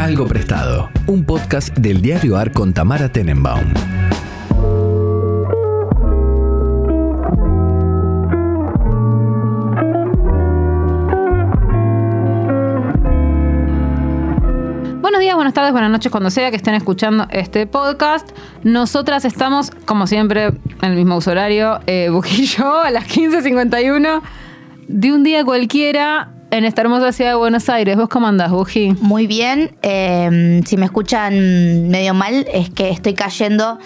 Algo Prestado, un podcast del diario AR con Tamara Tenenbaum. Buenos días, buenas tardes, buenas noches, cuando sea que estén escuchando este podcast. Nosotras estamos, como siempre, en el mismo uso horario, eh, yo, a las 15.51 de un día cualquiera en esta hermosa ciudad de Buenos Aires. ¿Vos cómo andás, Buji? Muy bien. eh, si me escuchan medio mal, es que estoy cayendo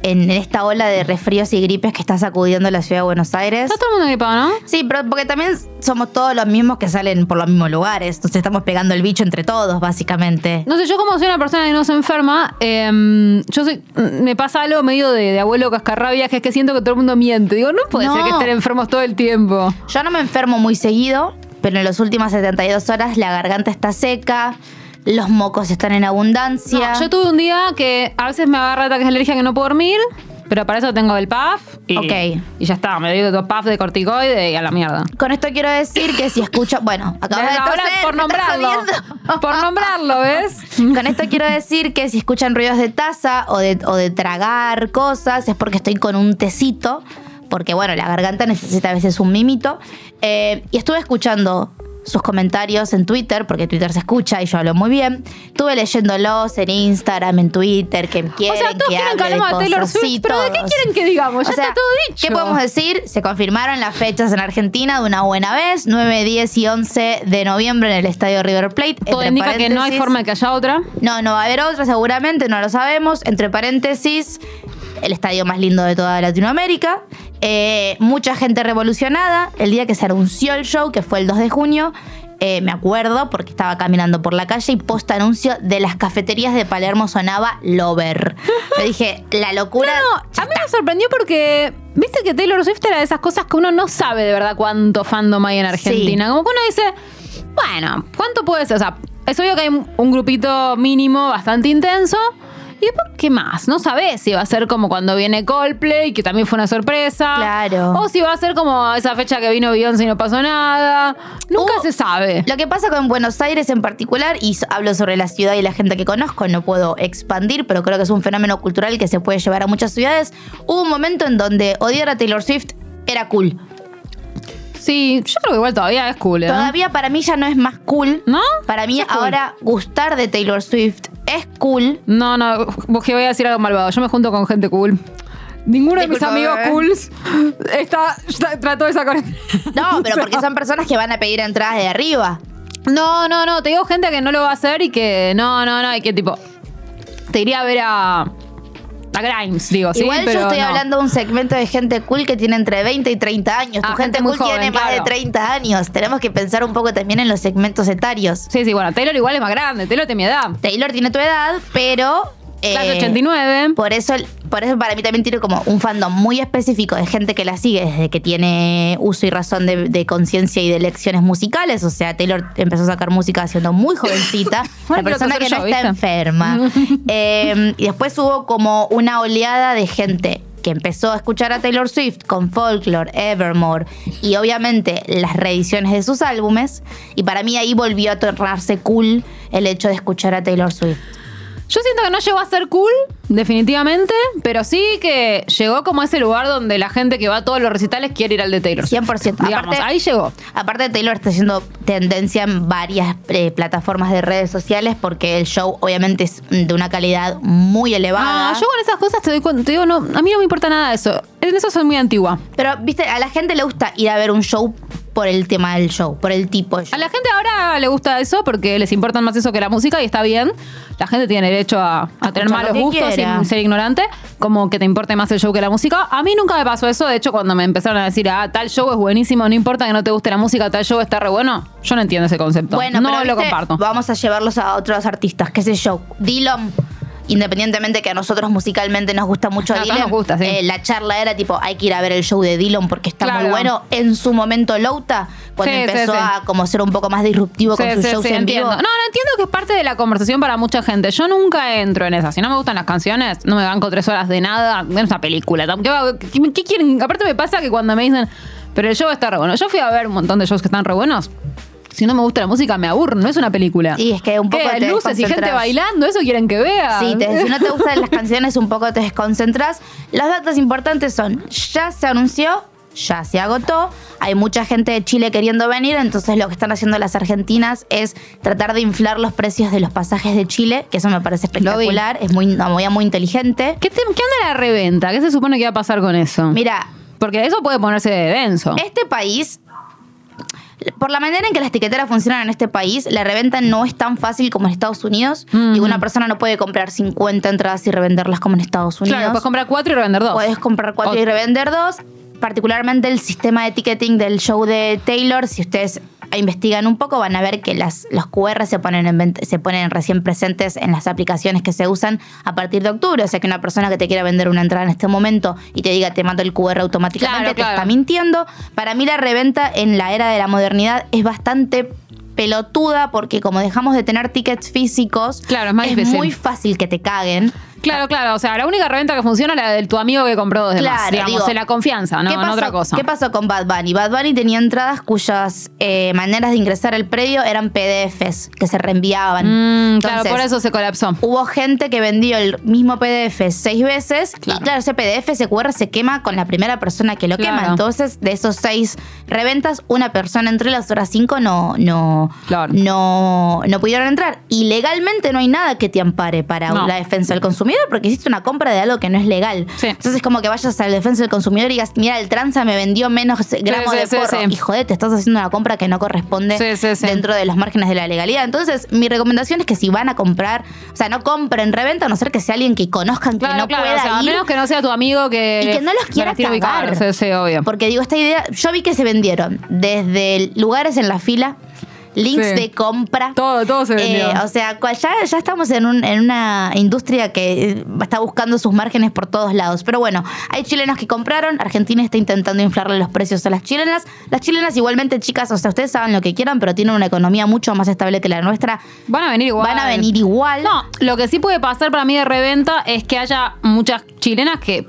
en esta ola de resfríos y gripes que está sacudiendo la ciudad de Buenos Aires. Está todo el mundo gripado, ¿no? Sí, pero porque también somos todos los mismos que salen por los mismos lugares. Entonces estamos pegando el bicho entre todos, básicamente. No sé, yo como soy una persona que no se enferma, eh, yo soy, me pasa algo medio de, de abuelo cascarrabias, que es que siento que todo el mundo miente. Digo, no puede No. ser que estén enfermos todo el tiempo. Yo no me enfermo muy seguido, pero en las últimas 72 horas la garganta está seca, los mocos están en abundancia. No, yo tuve un día que a veces me agarra ataques de alergia que no puedo dormir, pero para eso tengo el PAF. Y, Ok. Y ya está, me doy dos PAF de corticoide y a la mierda. Con esto quiero decir que si escucho. Bueno, acabo de ahora, toser, por nombrarlo. Por nombrarlo, ¿ves? Con esto quiero decir que si escuchan ruidos de taza o de, o de tragar cosas es porque estoy con un tecito, porque bueno, la garganta necesita a veces un mimito. Eh, y estuve escuchando sus comentarios en Twitter, porque Twitter se escucha y yo hablo muy bien. Estuve leyéndolos en Instagram, en Twitter, que O quieren sea, todos que quieren que de hablemos de Taylor. Swift, Sí, pero ¿de qué quieren que digamos? Ya O sea, está todo dicho. ¿Qué podemos decir? Se confirmaron las fechas en Argentina de una buena vez, 9, 10 y 11 de noviembre en el Estadio River Plate. Todo Entre indica que no hay forma de que haya otra. no, no va a haber otra seguramente, no lo sabemos. Entre paréntesis, el estadio más lindo de toda Latinoamérica. Eh, mucha gente revolucionada. El día que se anunció el show, que fue el 2 de junio, eh, me acuerdo porque estaba caminando por la calle y post anuncio de las cafeterías de Palermo sonaba Lover. Yo dije, la locura. No, a mí me sorprendió porque, viste que Taylor Swift era de esas cosas que uno no sabe de verdad cuánto fandom hay en Argentina. Como que uno dice, bueno, ¿cuánto puede ser? O sea, es obvio que hay un- un grupito mínimo bastante intenso. ¿Y después qué más? No sabés si va a ser como cuando viene Coldplay, que también fue una sorpresa. Claro. O si va a ser como esa fecha que vino Beyoncé y no pasó nada. Nunca Uh, se sabe. Lo que pasa con Buenos Aires en particular, y hablo sobre la ciudad y la gente que conozco, no puedo expandir, pero creo que es un fenómeno cultural que se puede llevar a muchas ciudades. Hubo un momento en donde odiar a Taylor Swift era cool. Sí, yo creo que igual todavía es cool, ¿eh? Todavía para mí ya no es más cool. ¿No? Para mí cool. ahora gustar de Taylor Swift es cool. No, no, vos que voy a decir algo malvado. Yo me junto con gente cool. Ninguno de mis amigos bebé. cools está, está- trató de sacar. No, pero porque son personas que van a pedir entradas de arriba. No, no, no. Te digo gente que no lo va a hacer y que no, no, no. Y que tipo. Te iría a ver a. Grimes, digo, sí. Igual pero yo estoy no. hablando de un segmento de gente cool que tiene entre 20 y 30 años. Tu Ah, gente cool joven, tiene más de claro. 30 años. Tenemos que pensar un poco también en los segmentos etarios. Sí, sí, bueno, Taylor igual es más grande. Taylor tiene mi edad. Taylor tiene tu edad, pero. Clase eh, 89. Por eso, por eso para mí también tiene como un fandom muy específico de gente que la sigue desde que tiene uso y razón de, de conciencia y de lecciones musicales. O sea, Taylor empezó a sacar música siendo muy jovencita. Bueno, la persona que que soy no yo, está enferma. Eh, y después hubo como una oleada de gente que empezó a escuchar a Taylor Swift con Folklore, Evermore y obviamente las reediciones de sus álbumes. Y para mí ahí volvió a tornarse cool el hecho de escuchar a Taylor Swift. Yo siento que no llegó a ser cool, definitivamente, pero sí que llegó como a ese lugar donde la gente que va a todos los recitales quiere ir al de Taylor. 100%. Digamos, Aparte- ahí llegó. Aparte, Taylor está haciendo tendencia en varias eh, plataformas de redes sociales porque el show obviamente es de una calidad muy elevada. Ah, yo con esas cosas te, doy cuenta- te digo, no, a mí no me importa nada de eso. En eso soy muy antigua. Pero, viste, a la gente le gusta ir a ver un show por el tema del show, por el tipo de show. A la gente ahora le gusta eso porque les importa más eso que la música y está bien. La gente tiene derecho a, a tener malos gustos quiera. y ser ignorante, como que te importe más el show que la música. A mí nunca me pasó eso. De hecho, cuando me empezaron a decir, ah, tal show es buenísimo, no importa que no te guste la música, tal show está re bueno, yo no entiendo ese concepto. Bueno, no pero, lo ¿viste? comparto. Vamos a llevarlos a otros artistas, qué sé yo. Dylan, independientemente que a nosotros musicalmente nos gusta mucho A todos Dylan, nos gusta, sí. eh, la charla era tipo, hay que ir a ver el show de Dylan porque está Claro. muy bueno. En su momento Louta, cuando Sí, empezó sí. a como ser un poco más disruptivo con sus shows en entiendo. vivo. No, no entiendo que es parte de la conversación para mucha gente. Yo nunca entro en esa. Si no me gustan las canciones, no me banco tres horas de nada. Es una película. ¿Qué, va- qué- qué quieren? Aparte me pasa que cuando me dicen, pero el show está re bueno. Yo fui a ver un montón de shows que están re buenos. Si no me gusta la música, me aburro, no es una película. Y es que un poco ¿Qué? te luces y gente bailando, eso quieren que vea. Sí, te- si no te gustan las canciones, un poco te desconcentras. Los datos importantes son, ya se anunció, ya se agotó, hay mucha gente de Chile queriendo venir, entonces lo que están haciendo las argentinas es tratar de inflar los precios de los pasajes de Chile, que eso me parece espectacular, es muy, una movida muy inteligente. ¿Qué, te- qué onda la reventa? ¿Qué se supone que va a pasar con eso? Mira, Porque eso puede ponerse denso. Este país, por la manera en que las etiqueteras funcionan en este país, la reventa no es tan fácil como en Estados Unidos. Mm. Y una persona no puede comprar 50 entradas y revenderlas como en Estados Unidos. Claro, puedes comprar cuatro y revender dos. Puedes comprar cuatro y O- revender dos. Particularmente el sistema de ticketing del show de Taylor, si ustedes investigan un poco, van a ver que las, los QR se ponen, en se ponen recién presentes en las aplicaciones que se usan a partir de octubre. O sea que una persona que te quiera vender una entrada en este momento y te diga te mando el QR automáticamente, Claro, te claro. está mintiendo. Para mí la reventa en la era de la modernidad es bastante pelotuda porque como dejamos de tener tickets físicos, Claro, es más difícil. muy fácil que te caguen. Claro, claro. O sea, la única reventa que funciona es la del tu amigo que compró dos de más. Claro, Digamos, digo, en la confianza, no ¿Qué en pasó, otra cosa. ¿Qué pasó con Bad Bunny? Bad Bunny tenía entradas cuyas eh, maneras de ingresar al predio eran PDFs que se reenviaban. Mm, claro, por eso se colapsó. Hubo gente que vendió el mismo PDF seis veces Claro. y claro, ese PDF, ese QR se quema con la primera persona que lo Claro. quema. Entonces, de esos seis reventas, una persona entre las otras cinco no, no, Claro. no, no pudieron entrar. Y legalmente no hay nada que te ampare para No. la defensa del consumidor porque hiciste una compra de algo que no es legal. Sí. Entonces, como que vayas a la defensa del consumidor y digas, mira, el tranza me vendió menos gramos sí, de porro. Y joder, te estás haciendo una compra que no corresponde dentro de los márgenes de la legalidad. Entonces, mi recomendación es que si van a comprar, o sea, no compren reventa, a no ser que sea alguien que conozcan que Claro, no claro. pueda o sea, a ir. menos que no sea tu amigo que. Y que no los quiera cagar. Obvio. Porque digo, esta idea, yo vi que se vendieron desde lugares en la fila, links Sí. de compra. Todo, todo se vendió. Eh, o sea, cual- ya, ya estamos en, un- en una industria que está buscando sus márgenes por todos lados. Pero bueno, hay chilenos que compraron, Argentina está intentando inflarle los precios a las chilenas. Las chilenas igualmente, chicas, o sea, ustedes saben lo que quieran, pero tienen una economía mucho más estable que la nuestra. Van a venir igual. Van a venir igual. No, lo que sí puede pasar para mí de reventa es que haya muchas chilenas que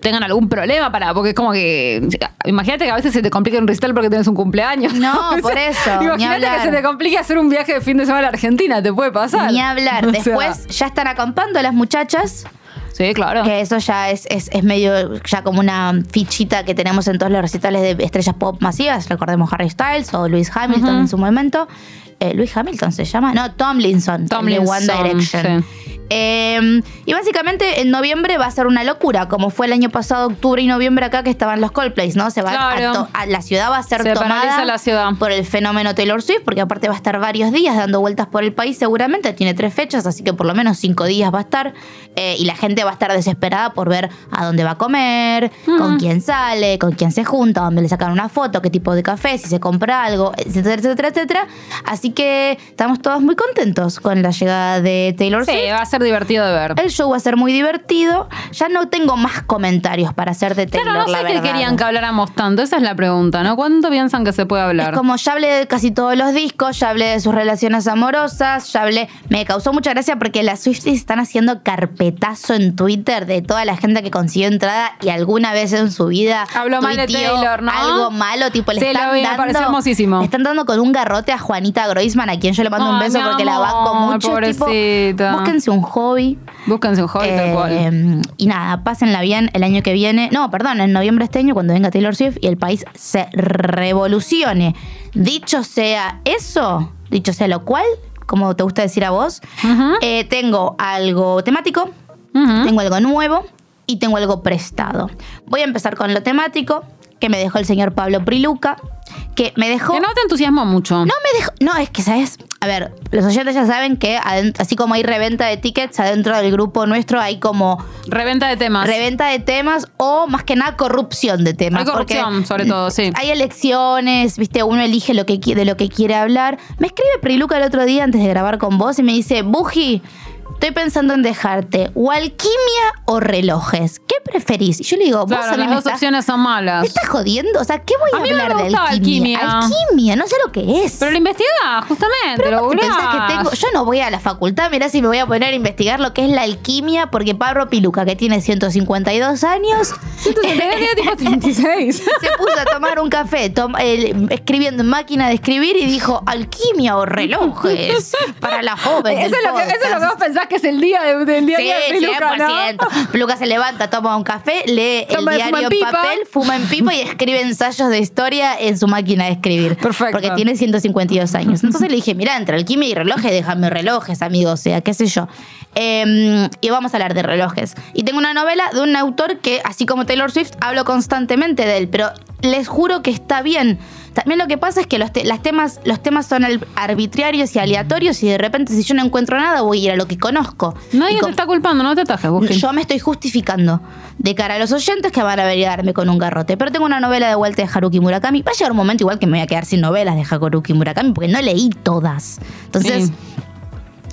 tengan algún problema para. Porque es como que. Imagínate que a veces se te complica un recital porque tienes un cumpleaños. No, por eso, Imagínate que se te complique hacer un viaje de fin de semana a Argentina, te puede pasar. Ni hablar. O sea, Después ya están acampando las muchachas. sí, claro. Que eso ya es, es, es medio ya como una fichita que tenemos en todos los recitales de estrellas pop masivas. Recordemos Harry Styles o Lewis Hamilton en su momento. Eh, Luis Hamilton se llama. No, Tomlinson. el de One Tomlinson, Direction. sí. Eh, y básicamente en noviembre va a ser una locura, como fue el año pasado, octubre y noviembre acá que estaban los Coldplays, ¿no? Se va a Claro. a- la ciudad va a ser Se tomada paraliza la ciudad. por el fenómeno Taylor Swift, porque aparte va a estar varios días dando vueltas por el país seguramente, tiene tres fechas, así que por lo menos cinco días va a estar, eh, y la gente va a estar desesperada por ver a dónde va a comer, con quién sale, con quién se junta, dónde le sacan una foto, qué tipo de café, si se compra algo, etcétera, etcétera, etcétera. Así que estamos todos muy contentos con la llegada de Taylor Sí, Swift. va a ser divertido de ver. El show va a ser muy divertido. Ya no tengo más comentarios para hacer de Taylor, Claro, no sé qué querían que habláramos tanto. Esa es la pregunta, ¿no? ¿Cuánto piensan que se puede hablar? Es como ya hablé de casi todos los discos, ya hablé de sus relaciones amorosas, ya hablé. Me causó mucha gracia porque las Swifties están haciendo carpetazo en Twitter de toda la gente que consiguió entrada y alguna vez en su vida Habló mal de Taylor, ¿no? Algo malo, tipo le Sí, lo están me dando. pareció hermosísimo. le están dando con un garrote a Juanita Groisman, a quien yo le mando un beso porque la banco mucho. Tipo, pobrecita. búsquense un hobby. Búsquense un hobby tal cual. Eh, y nada, pásenla bien el año que viene. No, perdón, en noviembre este año, cuando venga Taylor Swift y el país se revolucione. Dicho sea eso, dicho sea lo cual, como te gusta decir a vos, eh, tengo algo temático, tengo algo nuevo y tengo algo prestado. Voy a empezar con lo temático que me dejó el señor Pablo Priluca, que me dejó... Que no te entusiasmó mucho. No me dejó. No, es que, ¿sabes? A ver, los oyentes ya saben que así como hay reventa de tickets, adentro del grupo nuestro hay como Reventa de temas. reventa de temas o más que nada corrupción de temas. Hay corrupción, sobre todo, sí. Hay elecciones, viste, uno elige lo que, de lo que quiere hablar. Me escribe Priluca el otro día antes de grabar con vos y me dice, Buji, estoy pensando en dejarte o alquimia o relojes. ¿Qué preferís? Y yo le digo, vos Claro, a mí las me dos estás- opciones son malas. ¿Me estás jodiendo? O sea, ¿qué voy a, A mí no me hablar de alquimia? alquimia. Alquimia, no sé lo que es. Pero lo investigás, justamente. Pero lo que tengo, yo no voy a la facultad, mirá si me voy a poner a investigar lo que es la alquimia, porque Pablo Piluca, que tiene 152 años, Tenía tipo 36. se puso a tomar un café tom- el- escribiendo en máquina de escribir y dijo alquimia o relojes para la joven. Eso es, lo que, eso es lo que podcast". vos pensás que es el día de- del día Sí, de Peluca, ¿no? 100%. Peluca se levanta, toma un café, lee Toma, el diario en papel, fuma en pipa y escribe ensayos de historia en su máquina de escribir. Perfecto. Porque tiene 152 años. Entonces le dije, mira, entre alquimia y relojes, déjame relojes, amigo, o sea, qué sé yo. Eh, y vamos a hablar de relojes. Y tengo una novela de un autor que, así como Taylor Swift, hablo constantemente de él, pero les juro que está bien. También lo que pasa es que los, te- las temas, los temas son arbitrarios y aleatorios y de repente si yo no encuentro nada voy a ir a lo que conozco. Nadie te está culpando, no te atajes, Busquín. yo me estoy justificando de cara a los oyentes que van a venir a darme con un garrote. Pero tengo una novela de vuelta de Haruki Murakami. Va a llegar un momento igual que me voy a quedar sin novelas de Haruki Murakami porque no leí todas. Entonces, Sí.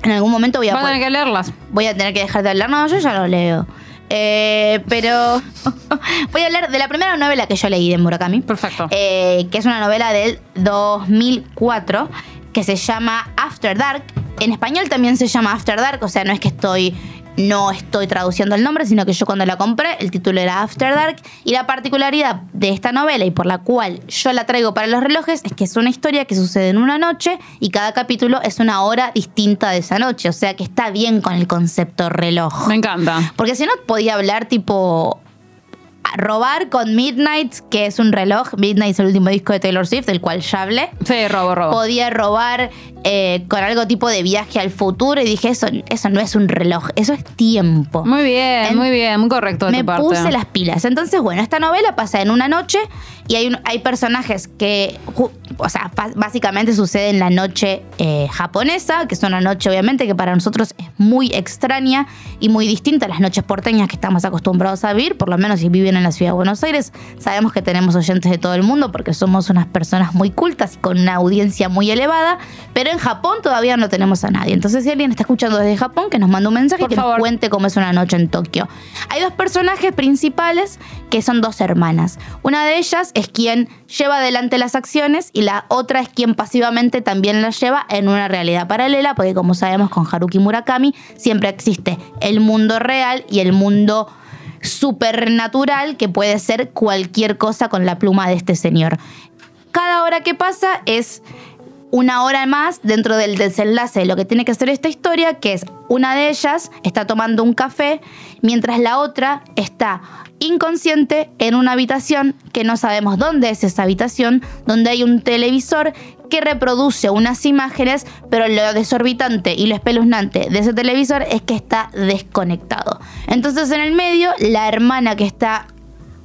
en algún momento voy a, Vas a tener que leerlas. voy a tener que dejar de hablar. No, yo ya lo leo. Eh, pero voy a hablar de la primera novela que yo leí de Murakami. Perfecto. Eh, que es una novela del 2004 que se llama After Dark. En español también se llama After Dark, o sea, no es que estoy no estoy traduciendo el nombre, sino que yo cuando la compré, el título era After Dark. Y la particularidad de esta novela y por la cual yo la traigo para los relojes es que es una historia que sucede en una noche y cada capítulo es una hora distinta de esa noche. O sea que está bien con el concepto reloj. Me encanta. Porque si no, podía hablar tipo. Robar con Midnight, que es un reloj. Midnight es el último disco de Taylor Swift, del cual ya hablé. Sí, robo, robo. Podía robar eh, con algo tipo de viaje al futuro y dije, eso, eso no es un reloj, eso es tiempo. Muy bien, En- muy bien, muy correcto de Me tu parte. puse las pilas. Entonces, bueno, esta novela pasa en una noche y hay, un- hay personajes que, o sea, básicamente sucede en la noche eh, japonesa, que es una noche obviamente que para nosotros es muy extraña y muy distinta a las noches porteñas que estamos acostumbrados a vivir, por lo menos si viven en la ciudad de Buenos Aires. Sabemos que tenemos oyentes de todo el mundo porque somos unas personas muy cultas y con una audiencia muy elevada, pero en Japón todavía no tenemos a nadie. Entonces, si alguien está escuchando desde Japón, que nos mande un mensaje y que favor. nos cuente cómo es una noche en Tokio. Hay dos personajes principales que son dos hermanas. Una de ellas es quien lleva adelante las acciones y la otra es quien pasivamente también las lleva en una realidad paralela, porque como sabemos con Haruki Murakami siempre existe el mundo real y el mundo supernatural que puede ser cualquier cosa con la pluma de este señor. Cada hora que pasa es una hora más dentro del desenlace de lo que tiene que ser esta historia, que es una de ellas está tomando un café, mientras la otra está inconsciente en una habitación que no sabemos dónde es esa habitación, donde hay un televisor que reproduce unas imágenes, pero lo desorbitante y lo espeluznante de ese televisor es que está desconectado. Entonces en el medio, la hermana que está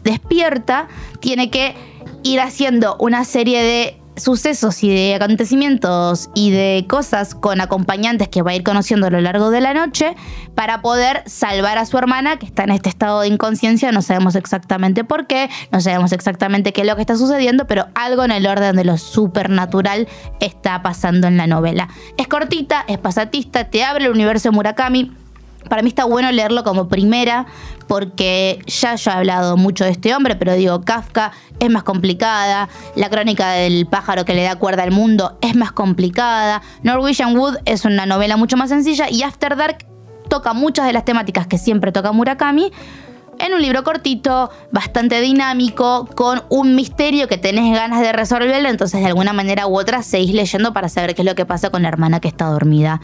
despierta tiene que ir haciendo una serie de sucesos y de acontecimientos y de cosas con acompañantes que va a ir conociendo a lo largo de la noche para poder salvar a su hermana que está en este estado de inconsciencia, no sabemos exactamente por qué, no sabemos exactamente qué es lo que está sucediendo, pero algo en el orden de lo supernatural está pasando en la novela. Es cortita, es pasatista, te abre el universo de Murakami, para mí está bueno leerlo como primera, porque ya yo he hablado mucho de este hombre, pero digo, Kafka es más complicada, la crónica del pájaro que le da cuerda al mundo es más complicada, Norwegian Wood es una novela mucho más sencilla y After Dark toca muchas de las temáticas que siempre toca Murakami. En un libro cortito, bastante dinámico, con un misterio que tenés ganas de resolverlo, entonces de alguna manera u otra seguís leyendo para saber qué es lo que pasa con la hermana que está dormida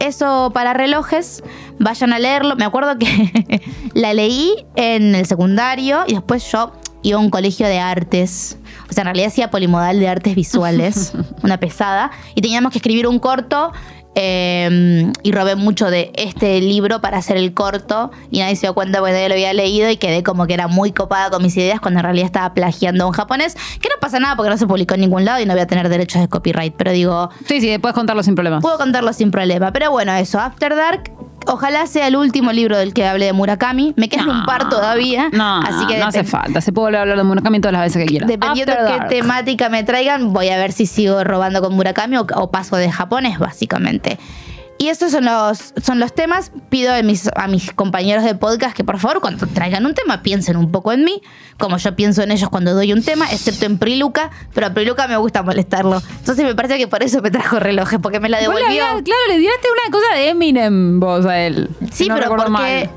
eso para relojes, vayan a leerlo. Me acuerdo que la leí en el secundario y después yo iba a un colegio de artes. O sea, en realidad hacía polimodal de artes visuales, una pesada. Y teníamos que escribir un corto. Eh, y robé mucho de este libro para hacer el corto y nadie se dio cuenta porque nadie lo había leído y quedé como que era muy copada con mis ideas cuando en realidad estaba plagiando a un japonés que no pasa nada porque no se publicó en ningún lado y no voy a tener derechos de copyright pero digo Sí, sí, puedes contarlo sin problemas. Puedo contarlo sin problema. Pero bueno, eso, After Dark. Ojalá sea el último libro del que hable de Murakami. Me queda un par todavía. No, así que no hace falta. Se puede volver a hablar de Murakami todas las veces que quiera. Dependiendo After qué Dark. temática me traigan, voy a ver si sigo robando con Murakami o, o paso de japonés, básicamente. Y estos son los, son los temas. Pido a mis, a mis compañeros de podcast que por favor cuando traigan un tema piensen un poco en mí, como yo pienso en ellos cuando doy un tema, excepto en Priluca, pero a Priluca me gusta molestarlo. Entonces me parece que por eso me trajo relojes, porque me la le devolvió. habías- claro, le tiraste una cosa de Eminem vos a él. Sí, no pero porque. mal.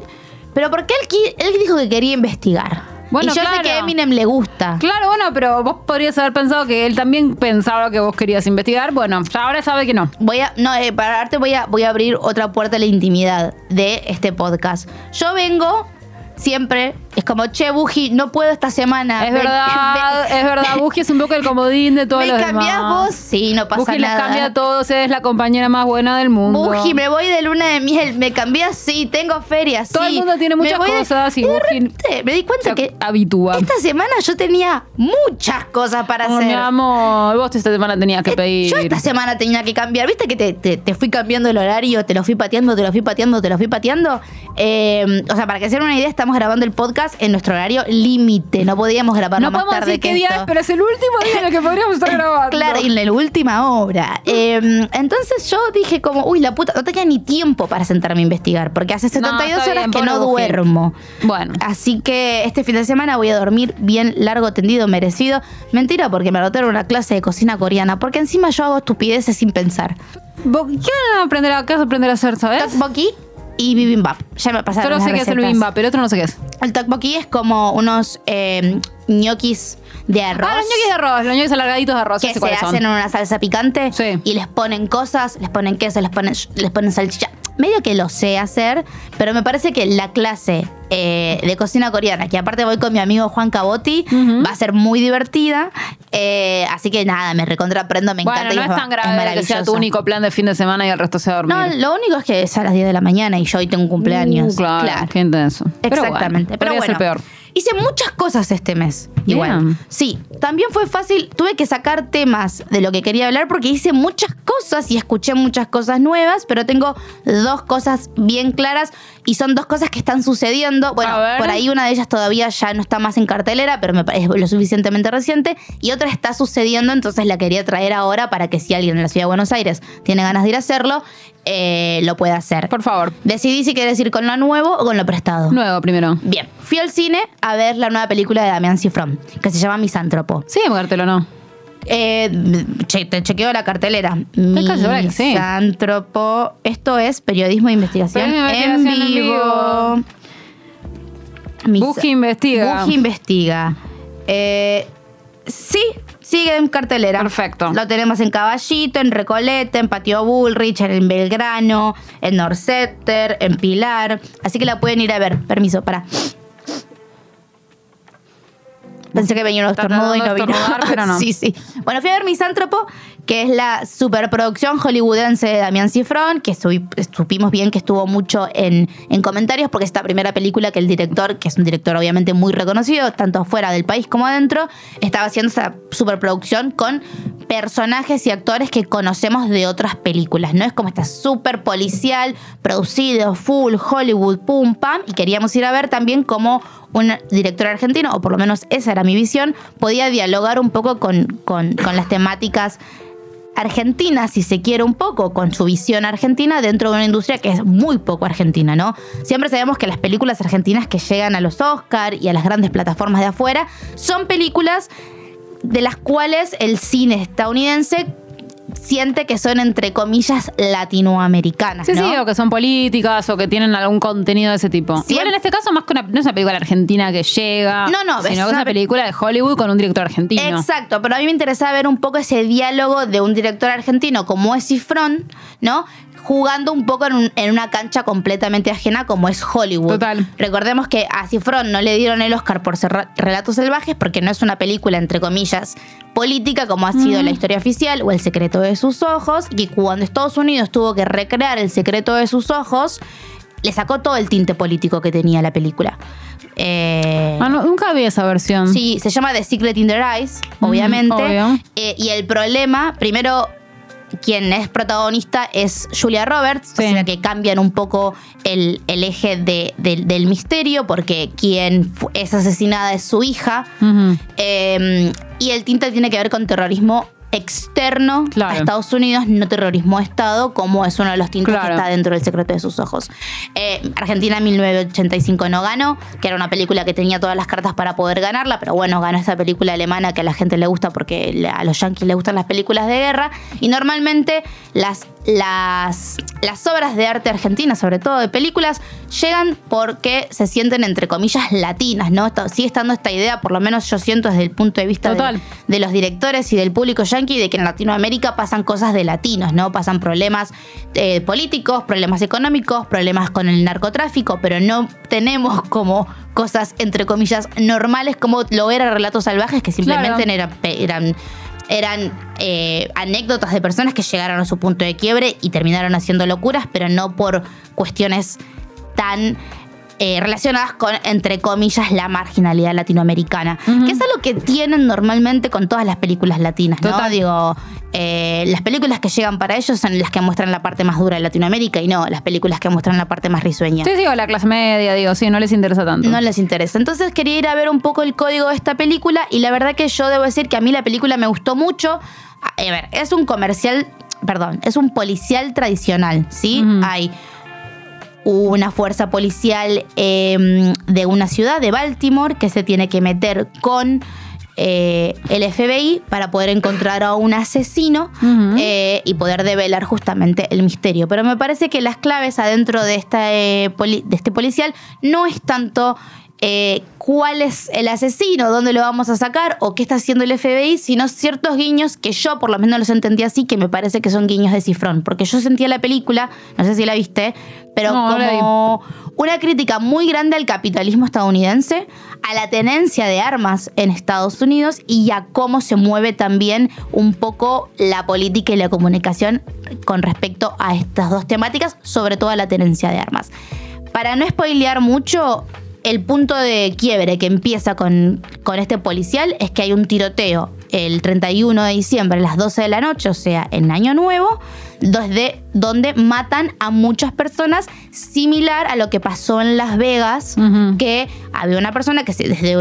Pero porque él, él dijo que quería investigar. Bueno, y yo sé claro. que a Eminem le gusta. Claro, bueno, pero vos podrías haber pensado que él también pensaba que vos querías investigar. Bueno, ahora sabe que no. Voy a, no, eh, para darte voy a, voy a abrir otra puerta a la intimidad de este podcast. Yo vengo siempre, es como, che, Buji, no puedo esta semana. Es verdad, es verdad. Buji es un poco el comodín de todos ¿Me los cambiás demás. vos? Sí, no pasa Buji les nada. cambia a todos, es la compañera más buena del mundo. Buji, me voy de luna de miel, me cambiás, sí, tengo ferias, Todo el mundo tiene muchas de- cosas y de Buji repente me di cuenta se que habitúa. esta semana yo tenía muchas cosas para Oh, hacer. mi amor, vos esta semana tenías que Eh, pedir. Yo esta semana tenía que cambiar. ¿Viste que te, te- te fui cambiando el horario? Te lo fui pateando, te lo fui pateando, te lo fui pateando. Eh, o sea, para que se den una idea, estamos grabando el podcast en nuestro horario límite. No podíamos grabarlo no más podemos tarde decir que qué día esto. es, pero es el último día en el que podríamos estar grabando. Claro, y en la última hora. Eh, entonces yo dije como, uy, la puta, no tenía ni tiempo para sentarme a investigar, porque hace 72 está horas bien, que no duermo. Bueno. Así que este fin de semana voy a dormir bien largo, tendido, merecido. Mentira, porque me anotaron una clase de cocina coreana, porque encima yo hago estupideces sin pensar. ¿Vos- ¿Qué van a aprender a, qué vas a aprender a hacer, sabes? Tteokbokki y bibimbap. Ya me pasaron Solo las sé que es el recetas. bibimbap, pero otro no sé qué es. El tteokbokki es como unos eh, ñoquis de arroz. Ah, los ñoquis de arroz, los ñoquis alargaditos de arroz. que se hacen en una salsa picante Sí. y les ponen cosas, les ponen queso, les ponen, les ponen salchicha. Medio que lo sé hacer, pero me parece que la clase eh, de cocina coreana, que aparte voy con mi amigo Juan Cabotti, Ujú. va a ser muy divertida. Eh, así que nada, me recontraprendo, me Bueno, encanta. y no es tan grave que sea tu único plan de fin de semana y el resto sea dormir. No, lo único es que es a las 10 de la mañana y yo hoy tengo un cumpleaños. Uh, claro, qué intenso. Pero bueno, Exactamente. Pero bueno, ser peor. Hice muchas cosas este mes. Igual. Sí, también fue fácil. Tuve que sacar temas de lo que quería hablar porque hice muchas cosas y escuché muchas cosas nuevas, pero tengo dos cosas bien claras y son dos cosas que están sucediendo. Bueno, por ahí una de ellas todavía ya no está más en cartelera, pero me parece lo suficientemente reciente y otra está sucediendo, entonces la quería traer ahora para que si alguien en la ciudad de Buenos Aires tiene ganas de ir a hacerlo, eh, lo pueda hacer. Por favor. Decidí si querés ir con lo nuevo o con lo prestado. Nuevo primero. Bien, fui al cine a ver la nueva película de Damián Cifrón, que se llama Misántropo. Sí, muértelo no. Eh, che- te chequeo la cartelera. Sí. Misántropo. Esto es periodismo de investigación, en investigación en vivo. Buji investiga. Buji investiga. Eh, sí, sigue en cartelera. Perfecto. Lo tenemos en Caballito, en Recoleta, en Patio Bullrich, en Belgrano, en Norcetter, en Pilar. Así que la pueden ir a ver. Permiso, para. Pensé que venía un estornudo y no vino. pero no. sí, sí. Bueno, fui a ver Misántropo, que es la superproducción hollywoodense de Damián Cifrón, que supimos bien que estuvo mucho en, en comentarios, porque esta primera película que el director, que es un director obviamente muy reconocido, tanto afuera del país como adentro, estaba haciendo esta superproducción con personajes y actores que conocemos de otras películas, ¿no? Es como esta super policial, producido, full, Hollywood, pum, pam, y queríamos ir a ver también cómo un director argentino, o por lo menos esa era mi visión, podía dialogar un poco con- con las temáticas argentinas, si se quiere un poco, con su visión argentina dentro de una industria que es muy poco argentina, ¿no? Siempre sabemos que las películas argentinas que llegan a los Oscar y a las grandes plataformas de afuera son películas de las cuales el cine estadounidense siente que son entre comillas latinoamericanas, Sí, ¿no? sí, o que son políticas o que tienen algún contenido de ese tipo. Siempre- Igual en este caso, más que una, no es una película argentina que llega. No, no, sino que es una una pe- película de Hollywood con un director argentino. Exacto, pero a mí me interesaba ver un poco ese diálogo de un director argentino como es Cifrón, ¿no? Jugando un poco en, un- en una cancha completamente ajena como es Hollywood. Total. Recordemos que a Cifrón no le dieron el Oscar por ser Relatos Salvajes porque no es una película, entre comillas, política como ha sido la historia oficial o El secreto de sus ojos. Y cuando Estados Unidos tuvo que recrear El secreto de sus ojos, le sacó todo el tinte político que tenía la película. Eh, Ah, no, nunca vi esa versión. Sí, se llama The Secret in Their Eyes, obviamente. obvio. Eh, y el problema, primero, quien es protagonista es Julia Roberts, Sí. o sea que cambian un poco el, el eje de- del- del misterio, porque quien es asesinada es su hija. Eh, y el tinte tiene que ver con terrorismo externo Claro. a Estados Unidos, no terrorismo de Estado, como es uno de los tintes Claro. que está dentro del secreto de sus ojos. Eh, Argentina en 1985 no ganó, que era una película que tenía todas las cartas para poder ganarla, pero bueno, ganó esta película alemana que a la gente le gusta porque a los yankees les gustan las películas de guerra. Y normalmente las, las, las obras de arte argentina, sobre todo de películas, llegan porque se sienten entre comillas latinas, ¿no? Esto- sigue estando esta idea, por lo menos yo siento desde el punto de vista de- de los directores y del público yankee de que en Latinoamérica pasan cosas de latinos, ¿no? Pasan problemas eh, políticos, problemas económicos, problemas con el narcotráfico, pero no tenemos como cosas, entre comillas, normales como lo era Relatos Salvajes, que simplemente Claro. eran, eran, eran eh, anécdotas de personas que llegaron a su punto de quiebre y terminaron haciendo locuras, pero no por cuestiones tan eh, relacionadas con, entre comillas, la marginalidad latinoamericana, que es algo que tienen normalmente con todas las películas latinas, ¿no? Total. Digo, eh, las películas que llegan para ellos son las que muestran la parte más dura de Latinoamérica y no las películas que muestran la parte más risueña. Sí, digo, la clase media, digo, sí, no les interesa tanto. No les interesa. Entonces quería ir a ver un poco el código de esta película y la verdad que yo debo decir que a mí la película me gustó mucho. A ver, es un comercial, perdón, es un policial tradicional, ¿sí? Hay una fuerza policial eh, de una ciudad, de Baltimore, que se tiene que meter con eh, el FBI para poder encontrar a un asesino eh, y poder develar justamente el misterio. Pero me parece que las claves adentro de, esta, eh, de este policial no es tanto eh, cuál es el asesino, dónde lo vamos a sacar o qué está haciendo el FBI, sino ciertos guiños que yo por lo menos los entendí así, que me parece que son guiños de cifrón. Porque yo sentía la película, no sé si la viste, pero No, como una crítica muy grande al capitalismo estadounidense, a la tenencia de armas en Estados Unidos y a cómo se mueve también un poco la política y la comunicación con respecto a estas dos temáticas, sobre todo a la tenencia de armas. Para no spoilear mucho, el punto de quiebre que empieza con, con este policial es que hay un tiroteo el 31 de diciembre a las 12 de la noche, o sea, en Año Nuevo, desde donde matan a muchas personas, similar a lo que pasó en Las Vegas, que había una persona que se- desde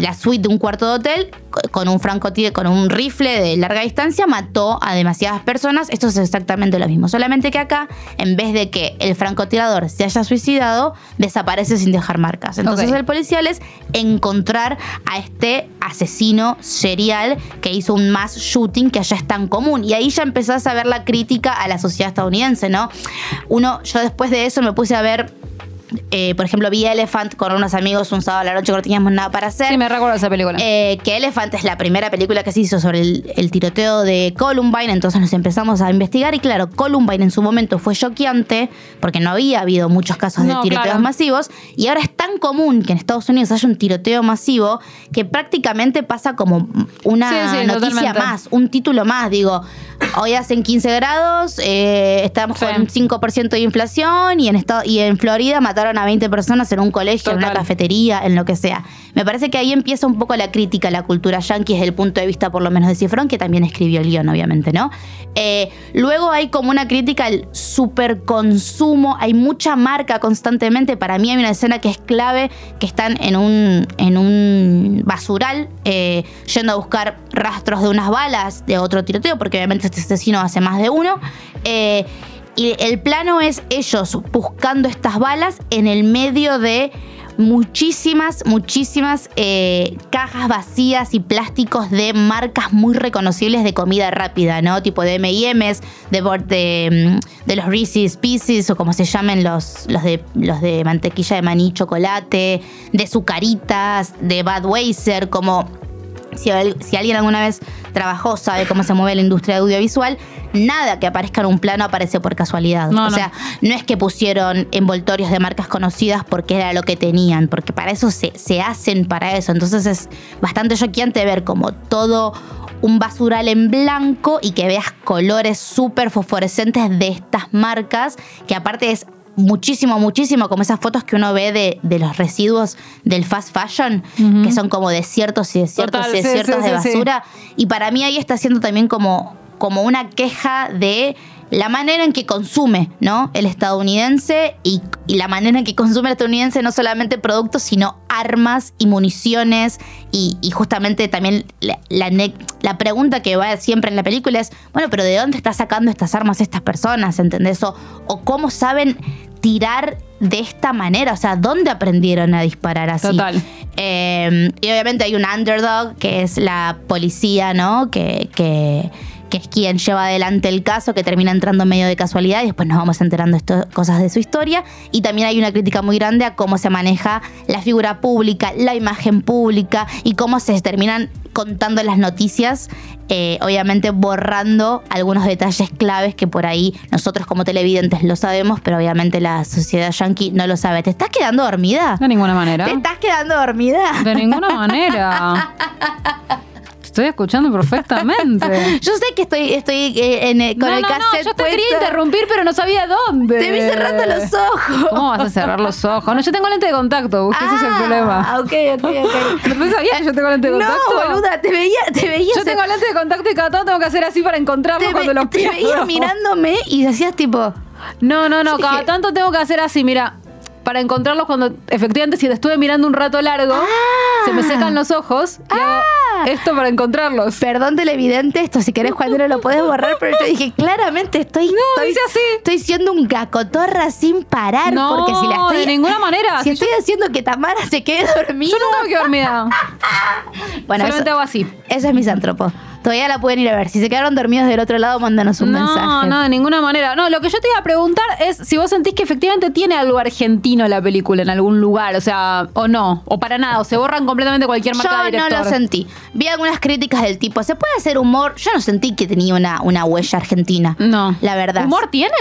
la suite de un cuarto de hotel, co- con un francotirador, con un rifle de larga distancia, mató a demasiadas personas. Esto es exactamente lo mismo, solamente que acá, en vez de que el francotirador se haya suicidado, desaparece sin dejar marcas. Entonces el policial es encontrar a este asesino serial que hizo un mass shooting que allá es tan común. Y ahí ya empezás a ver la crítica a la sociedad estadounidense, ¿no? Uno, yo después de eso me puse a ver, eh, por ejemplo, vi Elephant con unos amigos un sábado a la noche que no teníamos nada para hacer. Sí, me recuerdo esa película. Eh, que Elephant es la primera película que se hizo sobre el, el tiroteo de Columbine, entonces nos empezamos a investigar y claro, Columbine en su momento fue choqueante porque no había habido muchos casos de tiroteos claro. masivos y ahora es tan común que en Estados Unidos haya un tiroteo masivo que prácticamente pasa como una Sí, sí, noticia totalmente. más, un título más, digo, hoy hacen 15 grados, eh, estamos Sí. con un 5% de inflación y en, estado, y en Florida mataron a 20 personas en un colegio, en una cafetería, en lo que sea. Me parece que ahí empieza un poco la crítica a la cultura yankee desde el punto de vista por lo menos de Cifrón, que también escribió el guion, obviamente, ¿no? Eh, luego hay como una crítica al superconsumo, hay mucha marca constantemente. Para mí hay una escena que es clave, que están en un, en un basural eh, yendo a buscar rastros de unas balas de otro tiroteo, porque obviamente este asesino hace más de uno. Eh, y el plano es ellos buscando estas balas en el medio de muchísimas, muchísimas eh, cajas vacías y plásticos de marcas muy reconocibles de comida rápida, ¿no? Tipo de M&M's, de, de, mm, de los Reese's Pieces o como se llamen los, los, de, los de mantequilla de maní chocolate, de Zucaritas, de Budweiser, como si, al- si alguien alguna vez trabajó, sabe cómo se mueve la industria audiovisual, nada que aparezca en un plano aparece por casualidad. No, o no. sea, no es que pusieron envoltorios de marcas conocidas porque era lo que tenían, porque para eso se, se hacen para eso. Entonces es bastante choqueante ver como todo un basural en blanco y que veas colores súper fosforescentes de estas marcas, que aparte es muchísimo, muchísimo, como esas fotos que uno ve de, de los residuos del fast fashion, que son como desiertos y desiertos Total, y desiertos sí, de sí, sí. basura. Y para mí ahí está siendo también como, como una queja de la manera en que consume, ¿no? El estadounidense y, y la manera en que consume el estadounidense no solamente productos, sino armas y municiones y, y justamente también la, la pregunta que va siempre en la película es, bueno, pero ¿de dónde está sacando estas armas estas personas? ¿Entendés? O, o cómo saben tirar de esta manera, o sea, ¿dónde aprendieron a disparar así? Total. Eh, y obviamente hay un underdog, que es la policía, ¿no? Que, que, que es quien lleva adelante el caso, que termina entrando medio de casualidad y después nos vamos enterando esto, cosas de su historia. Y también hay una crítica muy grande a cómo se maneja la figura pública, la imagen pública y cómo se terminan contando las noticias, eh, obviamente borrando algunos detalles claves que por ahí nosotros como televidentes lo sabemos, pero obviamente la sociedad yankee no lo sabe. ¿Te estás quedando dormida? De ninguna manera. ¿Te estás quedando dormida? De ninguna manera. Te Estoy escuchando perfectamente. Yo sé que estoy, estoy eh, en el- con no, el no, no, cassette yo te quería puesto. interrumpir, pero no sabía dónde. Te vi cerrando los ojos. ¿Cómo vas a cerrar los ojos? No, yo tengo lente de contacto, busque, ese es el Ah, problema. ok, ok, ok. ¿No sabías que yo tengo lente de No, contacto? boluda, te veía, te veía. Yo tengo lente de contacto y cada tanto tengo que hacer así para encontrarlo te, cuando ve- los te pierdo. veía mirándome y decías tipo. No, no, no, Yo cada dije- tanto tengo que hacer así, mira, para encontrarlos cuando efectivamente si te estuve mirando un rato largo, se me secan los ojos y hago esto para encontrarlos. Perdón, televidente, esto si querés, Juan, no lo podés borrar, pero yo dije, claramente estoy. estoy, dice así. Estoy siendo un gacotorra sin parar. No, porque si la estoy. de ninguna manera. Si Si estoy haciendo que Tamara se quede dormida. Yo nunca me quedo dormida. Bueno, Solamente eso, hago así. eso es misántropo. Todavía la pueden ir a ver. Si se quedaron dormidos del otro lado, mándanos un no, mensaje. no, de ninguna manera. No, lo que yo te iba a preguntar es si vos sentís que efectivamente tiene algo argentino la película en algún lugar, o sea, o no, o para nada, o se borran completamente cualquier marca de Yo no director. lo sentí. Vi algunas críticas del tipo, ¿se puede hacer humor? Yo no sentí que tenía una, una huella argentina. No. La verdad. ¿Humor tiene?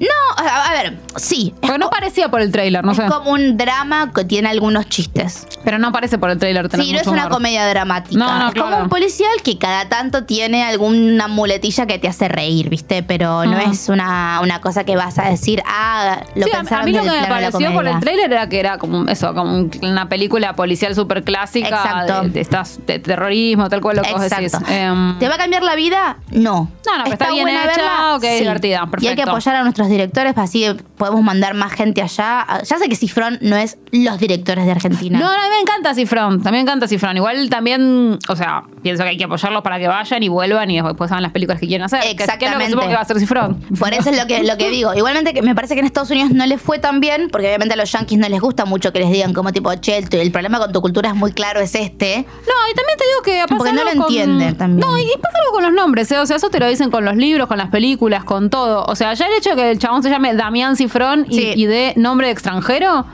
No, a, a ver, sí. Porque no parecía por el trailer, no es sé. como un drama que tiene algunos chistes. Pero no parece por el trailer tener Sí, no es mucho una humor. comedia dramática. No, no, es como un policial que cada tanto tiene alguna muletilla que te hace reír, ¿viste? Pero no Ajá. es una, una cosa que vas a decir, ah, lo Sí, a- pensaron a mí lo que me plano de la pareció por el comedia. trailer era que era como eso, como un- una película policial súper clásica Exacto. de, de estas de terrorismo, tal cual lo que vos decís. Exacto. Em, ¿Te va a cambiar la vida? No. No, no, pero está bien buena hecha, ok, divertida, Y hay que perfecto. apoyar a nuestros directores, así podemos mandar más gente allá. Ya sé que Cifrón no es los directores de Argentina. No, no, a mí me encanta Cifrón, también me encanta Cifrón. Igual también, o sea, pienso que hay que apoyarlos para que vayan y vuelvan y después hagan las películas que quieren hacer. que- Que, es lo que Exactamente. va a hacer Cifrón. Por eso es lo que, lo que digo. Igualmente que me parece que en Estados Unidos no les fue tan bien, porque obviamente a los yankees no les gusta mucho que les digan como tipo, che, el, el problema con tu cultura es muy claro, es este. No, y también te digo que pasa Porque no lo con- entienden también. No, y pasa algo con los nombres, ¿eh? O sea, eso te lo dicen con los libros, con las películas, con todo. O sea, ya el hecho de que el chabón se llame Damián Cifrón y, Sí. y dé nombre de extranjero,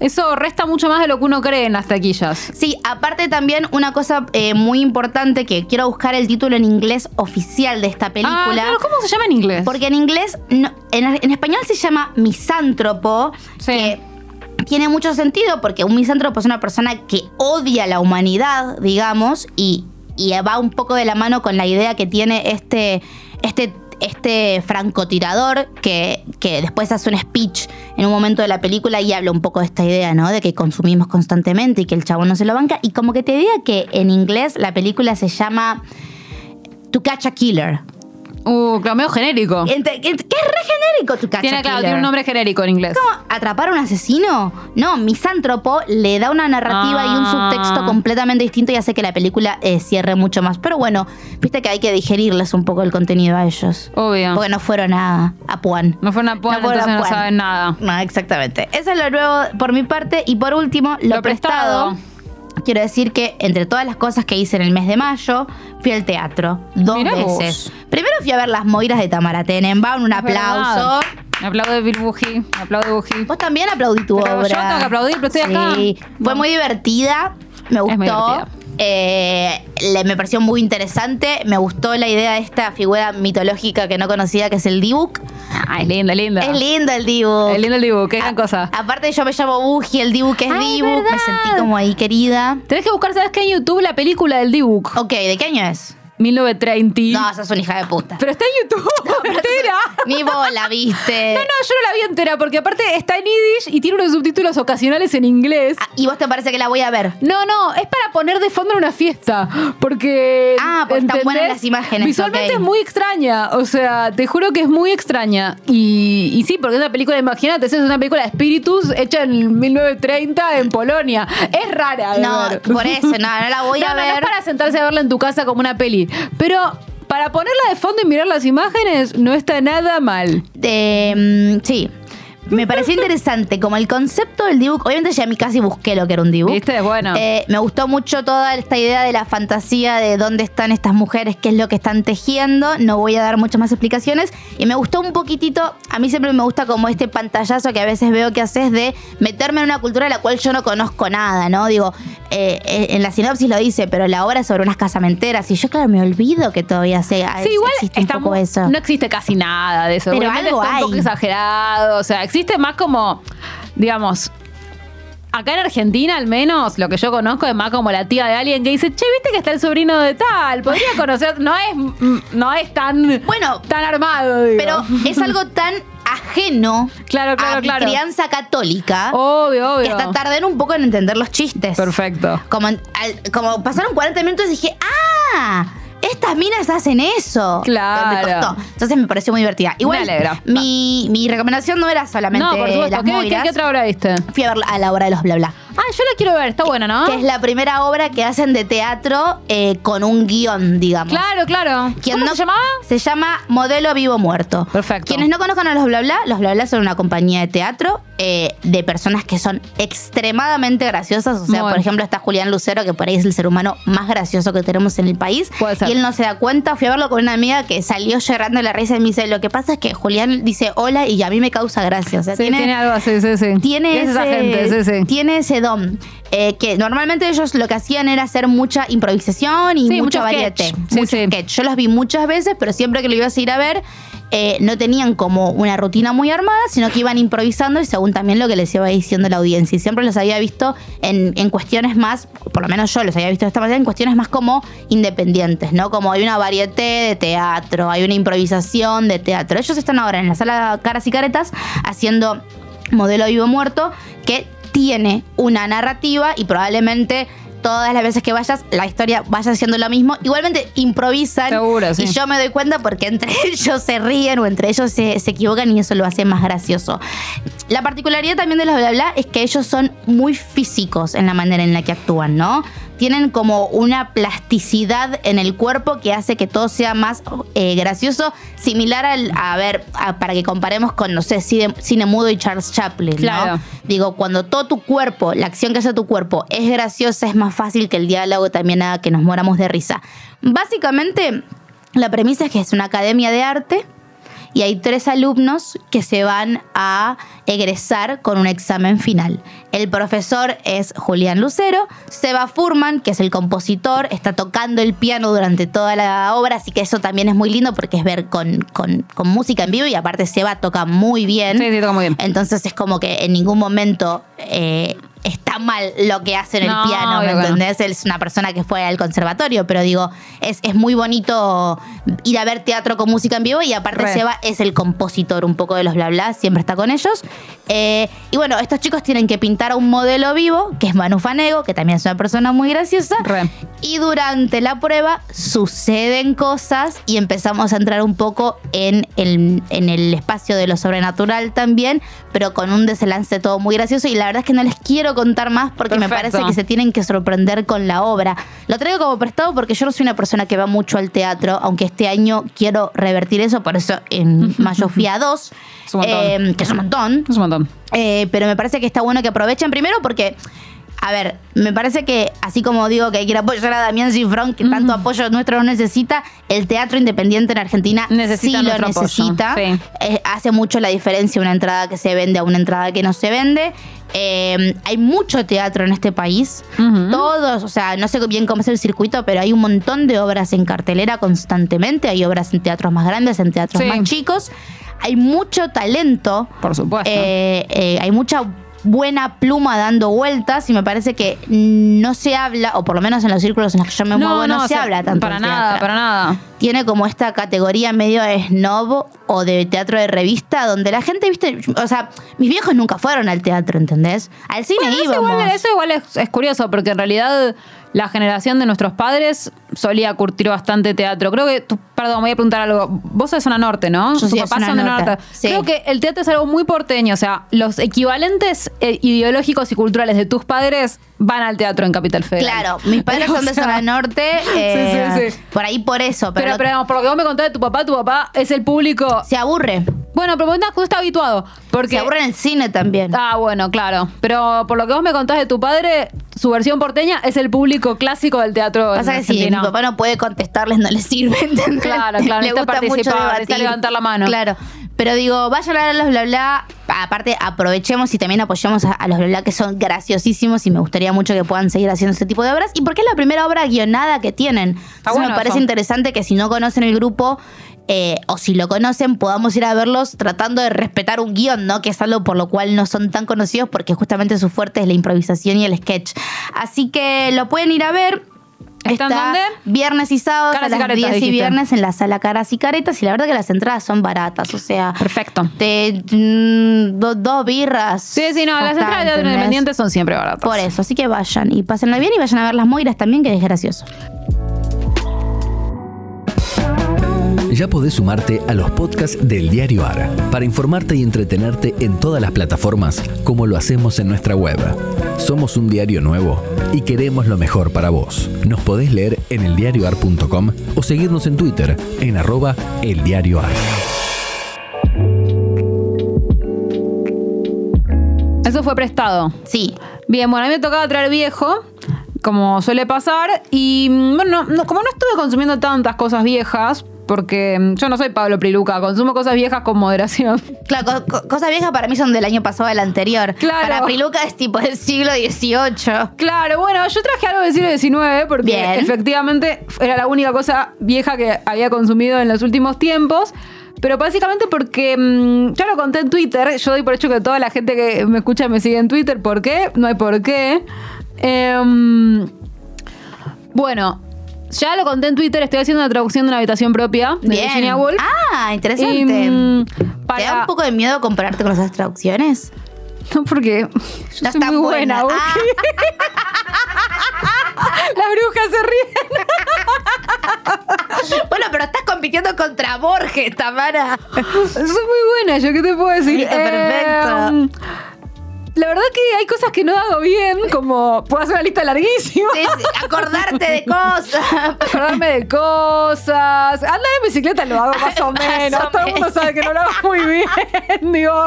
eso resta mucho más de lo que uno cree en las taquillas. Sí, aparte también una cosa eh, muy importante que quiero buscar el título en inglés oficial de esta Ah, película. claro, ¿cómo se llama en inglés? Porque en inglés, no- en, en español se llama misántropo, Sí. que tiene mucho sentido porque un misántropo es una persona que odia la humanidad, digamos, y, y va un poco de la mano con la idea que tiene este, este, este francotirador que, que después hace un speech en un momento de la película y habla un poco de esta idea, ¿no? De que consumimos constantemente y que el chabón no se lo banca. Y como que te diga que en inglés la película se llama To Catch a Killer. Uh, claro, medio genérico. Que es re genérico To Catch Tiene, claro, Killer. tiene un nombre genérico en inglés. ¿Cómo? ¿Atrapar a un asesino? No, misántropo le da una narrativa y un Ah. subtexto completamente distinto y hace que la película eh, cierre mucho más. Pero bueno, viste que hay que digerirles un poco el contenido a ellos. Obvio. Porque no fueron a, a Puan. No puan, fueron entonces a no Puan. saben nada. No, exactamente. Eso es lo nuevo por mi parte. Y por último, lo, Lo prestado. prestado. Quiero decir que entre todas las cosas que hice en el mes de mayo, fui al teatro dos Mirá vos. veces. Primero fui a ver las Moiras de Tamara Tenenbaum, un Es aplauso. verdad. Me aplaude Bill Buji, me aplaude Buji. Vos también aplaudí tu Pero obra. yo tengo que aplaudir, pero estoy acá. Sí, fue muy divertida. Me gustó. Eh, le- me pareció muy interesante. Me gustó la idea de esta figura mitológica que no conocía, que es el Dibuk. Ah, es linda, linda. Es lindo el Dibuk. Es lindo el dibujo, qué gran cosa. Aparte, yo me llamo Buji, el Dibuk es Ay, Dibuk. Me sentí como ahí querida. Tenés que buscar, ¿sabes qué? En YouTube la película del Dibuk. Ok, ¿de qué año es? 1930. No, sos una hija de puta. Pero está en YouTube entera. Ni vos la viste. No, no, yo no la vi entera porque aparte está en Yiddish y tiene unos subtítulos ocasionales en inglés. Ah, ¿Y vos te parece que la voy a ver? No, no, es para poner de fondo en una fiesta. Porque. Ah, porque están buenas las imágenes, Visualmente es muy extraña. O sea, te juro que es muy extraña. Y, y sí, porque es una película, imagínate, es una película de espíritus hecha en 1930 en Polonia. Es rara. de No, ver. por eso, no, no la voy No, a no, no ver. es para sentarse a verla en tu casa como una peli. Pero para ponerla de fondo y mirar las imágenes no está nada mal. Eh, mm, sí. Me pareció interesante como el concepto del dibujo. Obviamente ya a mí casi busqué lo que era un dibujo. ¿Viste? Bueno. Eh, me gustó mucho toda esta idea de la fantasía de dónde están estas mujeres, qué es lo que están tejiendo. No voy a dar muchas más explicaciones. Y me gustó un poquitito, a mí siempre me gusta como este pantallazo que a veces veo que haces de meterme en una cultura de la cual yo no conozco nada, ¿no? Digo, eh, eh, en la sinopsis lo dice, pero la obra es sobre unas casamenteras. Y yo, claro, me olvido que todavía sé, Sí, igual existe un poco eso. no existe casi nada de eso. Pero Obviamente algo está un poco hay. exagerado. O sea, existe más como, digamos, acá en Argentina al menos, lo que yo conozco es más como la tía de alguien que dice, che, viste que está el sobrino de tal, podría conocer. No es, no es tan, Bueno, tan armado, digo. Pero es algo tan ajeno Claro, claro, a mi claro. crianza católica Obvio, obvio. que hasta tardé un poco en entender los chistes. Perfecto. Como, al- como pasaron 40 minutos y dije, ¡ah! Estas minas hacen eso. Claro. Me costó. Entonces me pareció muy divertida. Igual, Me. Mi, mi recomendación no era solamente No, por supuesto. las ¿Qué, qué, qué otra obra viste? Fui a ver a la obra de los bla bla. Ah, yo la quiero ver, está buena, ¿no? Que es la primera obra que hacen de teatro eh, con un guion, digamos. Claro, claro. ¿Quién ¿Cómo no- se llamaba? Se llama Modelo Vivo Muerto. Perfecto. Quienes no conozcan a los Bla Bla, los Bla Bla son una compañía de teatro eh, de personas que son extremadamente graciosas. O sea, Muy. por ejemplo, está Julián Lucero, que por ahí es el ser humano más gracioso que tenemos en el país. Puede ser. Y él no se da cuenta. Fui a verlo con una amiga que salió llorando de la risa y me dice: Lo que pasa es que Julián dice hola y a mí me causa gracia. O sea, Sí, tiene, algo así, sí, sí. tiene ese, esa gente, sí, sí. tiene ese don. eh, que normalmente ellos lo que hacían era hacer mucha improvisación y Sí, mucho mucho variete. sketch. Sí, mucho sí. sketch. Yo los vi muchas veces, pero siempre que lo ibas a ir a ver, eh, no tenían como una rutina muy armada, sino que iban improvisando y según también lo que les iba diciendo la audiencia. Y siempre los había visto en, en cuestiones más, por lo menos yo los había visto de esta manera, en cuestiones más como independientes, ¿no? Como hay una varieté de teatro, hay una improvisación de teatro. Ellos están ahora en la sala Caras y Caretas haciendo modelo vivo muerto que tiene una narrativa y probablemente todas las veces que vayas la historia vaya siendo lo mismo. Igualmente improvisan Seguro, sí. y yo me doy cuenta porque entre ellos se ríen o entre ellos se, se equivocan y eso lo hace más gracioso. La particularidad también de los bla bla es que ellos son muy físicos en la manera en la que actúan no tienen como una plasticidad en el cuerpo que hace que todo sea más eh, gracioso, similar al, a ver, a- para que comparemos con, no sé, cine, cine mudo y Charles Chaplin, ¿no? Claro. Digo, cuando todo tu cuerpo, la acción que hace tu cuerpo es graciosa, es más fácil que el diálogo también haga que nos moramos de risa. Básicamente, la premisa es que es una academia de arte y hay tres alumnos que se van a egresar con un examen final. El profesor es Julián Lucero, Seba Furman, que es el compositor, está tocando el piano durante toda la obra, así que eso también es muy lindo porque es ver con, con- con música en vivo y aparte Seba toca muy bien. Sí, sí, toca muy bien. Entonces es como que en ningún momento eh, está mal lo que hace en el No, piano, ¿me entendés? Él es una persona que fue al conservatorio, pero digo, es, es muy bonito ir a ver teatro con música en vivo y aparte Re. Seba es el compositor un poco de los bla bla, siempre está con ellos. Eh, y bueno, estos chicos tienen que pintar a un modelo vivo, que es Manu Fanego, que también es una persona muy graciosa. Re. Y durante la prueba suceden cosas y empezamos a entrar un poco en el, en el espacio de lo sobrenatural también, pero con un desenlace todo muy gracioso. Y la verdad es que no les quiero contar más porque me parece que se tienen que sorprender con la obra. Lo traigo como prestado porque yo no soy una persona que va mucho al teatro, aunque este año quiero revertir eso, por eso en mayo fui a dos, Es un montón. eh, que es un montón. Es un montón. Eh, pero me parece que está bueno que aprovechen primero porque, a ver, me parece que así como digo que hay que apoyar a Damián Cifrón, que tanto apoyo nuestro no necesita, el teatro independiente en Argentina Necesita sí lo necesita. sí. Eh, hace mucho la diferencia una entrada que se vende a una entrada que no se vende. Eh, hay mucho teatro en este país. Todos, o sea, no sé bien cómo es el circuito, pero hay un montón de obras en cartelera constantemente. Hay obras en teatros más grandes, en teatros Sí. más chicos. Hay mucho talento. Por supuesto. Eh, eh, hay mucha buena pluma dando vueltas y me parece que no se habla, o por lo menos en los círculos en los que yo me muevo, no, se, habla tanto. Para nada, para nada. Tiene como esta categoría medio de snob o de teatro de revista, donde la gente, viste, o sea, mis viejos nunca fueron al teatro, ¿entendés? Al cine Bueno, eso igual, eso igual es, es curioso, porque en realidad la generación de nuestros padres solía curtir bastante teatro. Creo que, tú- perdón, voy a preguntar algo. Vos sos de zona norte, ¿no? Yo Tus papás son de norte, sí. Creo que el teatro es algo muy porteño. O sea, los equivalentes eh, ideológicos y culturales de tus padres van al teatro en Capital Federal. Claro, mis padres son de sea, zona norte, eh, sí, sí. por ahí por eso, pero, Pero, pero digamos, por lo que vos me contaste de tu papá, tu papá es el público. se aburre. Bueno, pero vos no estás habituado. Porque Se aburre en el cine también. Ah, bueno, claro. Pero por lo que vos me contás de tu padre, su versión porteña es el público clásico del teatro. Pasa que si mi papá no puede contestarles, no les sirve, ¿entendés? Claro, claro, Le gusta mucho participar, debatir. necesita levantar la mano. Claro. Pero digo, vayan a ver los bla bla. Aparte, aprovechemos y también apoyemos a, a los bla bla que son graciosísimos y me gustaría mucho que puedan seguir haciendo este tipo de obras. Y porque es la primera obra guionada que tienen. Entonces bueno me parece eso. interesante que si no conocen el grupo. Eh, o si lo conocen, podamos ir a verlos tratando de respetar un guion, ¿no? Que es algo por lo cual no son tan conocidos, porque justamente su fuerte es la improvisación y el sketch. Así que lo pueden ir a ver. ¿Está en dónde? Viernes y sábados Caras y a las Caretas, 10 y dijiste. viernes en la sala Caras y Caretas. Y la verdad que las entradas son baratas. O sea, Perfecto. mm, do- dos birras. Sí, sí, no, las entradas de teatro ¿entendés? independiente son siempre baratas. Por eso, así que vayan y pásenla bien y vayan a ver las Moiras también, que es gracioso. Ya podés sumarte a los podcasts del Diario AR para informarte y entretenerte en todas las plataformas como lo hacemos en nuestra web. Somos un diario nuevo y queremos lo mejor para vos. Nos podés leer en eldiarioar.com o seguirnos en Twitter en arroba eldiarioar. Eso fue prestado. Sí. Bien, bueno, a mí me tocaba traer viejo, como suele pasar. Y mm, bueno, no- como no estuve consumiendo tantas cosas viejas, porque mm, yo no soy Pablo Priluca, consumo cosas viejas con moderación. Claro, co- co- cosas viejas para mí son del año pasado, del anterior. Claro. Para Priluca es tipo del siglo XVIII. Claro, bueno, yo traje algo del siglo XIX porque Bien. efectivamente era la única cosa vieja que había consumido en los últimos tiempos. Pero básicamente porque mm, yo lo conté en Twitter, yo doy por hecho que toda la gente que me escucha me sigue en Twitter, ¿por qué? No hay por qué. Em, bueno, ya lo conté en Twitter, estoy haciendo una traducción de una habitación propia de Bien. Virginia Woolf. Ah, Y, interesante. mm, ¿Te da un poco de miedo compararte con esas traducciones? No, porque yo No soy muy buena. buena. Ah. Las brujas se ríen. Bueno, pero estás compitiendo contra Borges, Tamara. Soy muy buena, yo qué te puedo decir. Perfecto. Eh, la verdad que hay cosas que no hago bien, como puedo hacer una lista larguísima. Sí, sí, acordarte de cosas. Acordarme de cosas. Andar en bicicleta lo hago más o Más menos. o Todo el mundo sabe que no lo hago muy bien. Digo,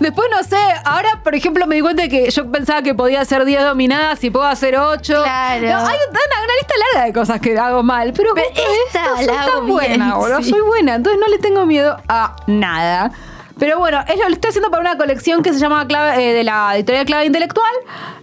después no sé. Ahora, por ejemplo, me di cuenta que yo pensaba que podía hacer 10 dominadas y puedo hacer 8. Claro. No, hay una, una lista larga de cosas que hago mal. Pero, Pero esta soy la hago tan buena, bien, boludo. sí. Soy buena. Entonces no le tengo miedo a nada. Pero bueno, es lo, lo estoy haciendo para una colección que se llama Clave, eh, de la editorial Clave Intelectual,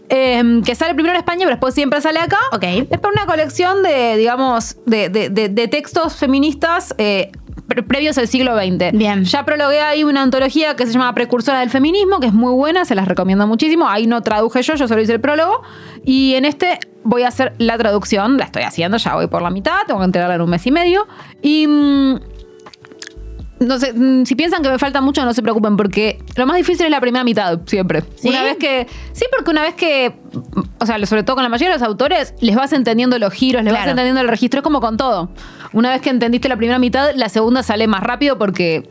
eh, que sale primero en España, pero después siempre sale acá. Ok. Es para una colección de, digamos, de, de- de- de textos feministas eh, pre- previos al siglo XX. Bien. Ya prologué ahí una antología que se llama Precursora del Feminismo, que es muy buena, se las recomiendo muchísimo. Ahí no traduje yo, yo solo hice el prólogo. Y en este voy a hacer la traducción, la estoy haciendo, ya voy por la mitad, tengo que entregarla en un mes y medio. Y... mm, no sé, mm, si piensan que me falta mucho, no se preocupen, porque lo más difícil es la primera mitad, siempre. ¿Sí? Una vez que. Sí, porque una vez que. O sea, sobre todo con la mayoría de los autores, les vas entendiendo los giros, les vas Claro. entendiendo el registro, es como con todo. Una vez que entendiste la primera mitad, la segunda sale más rápido porque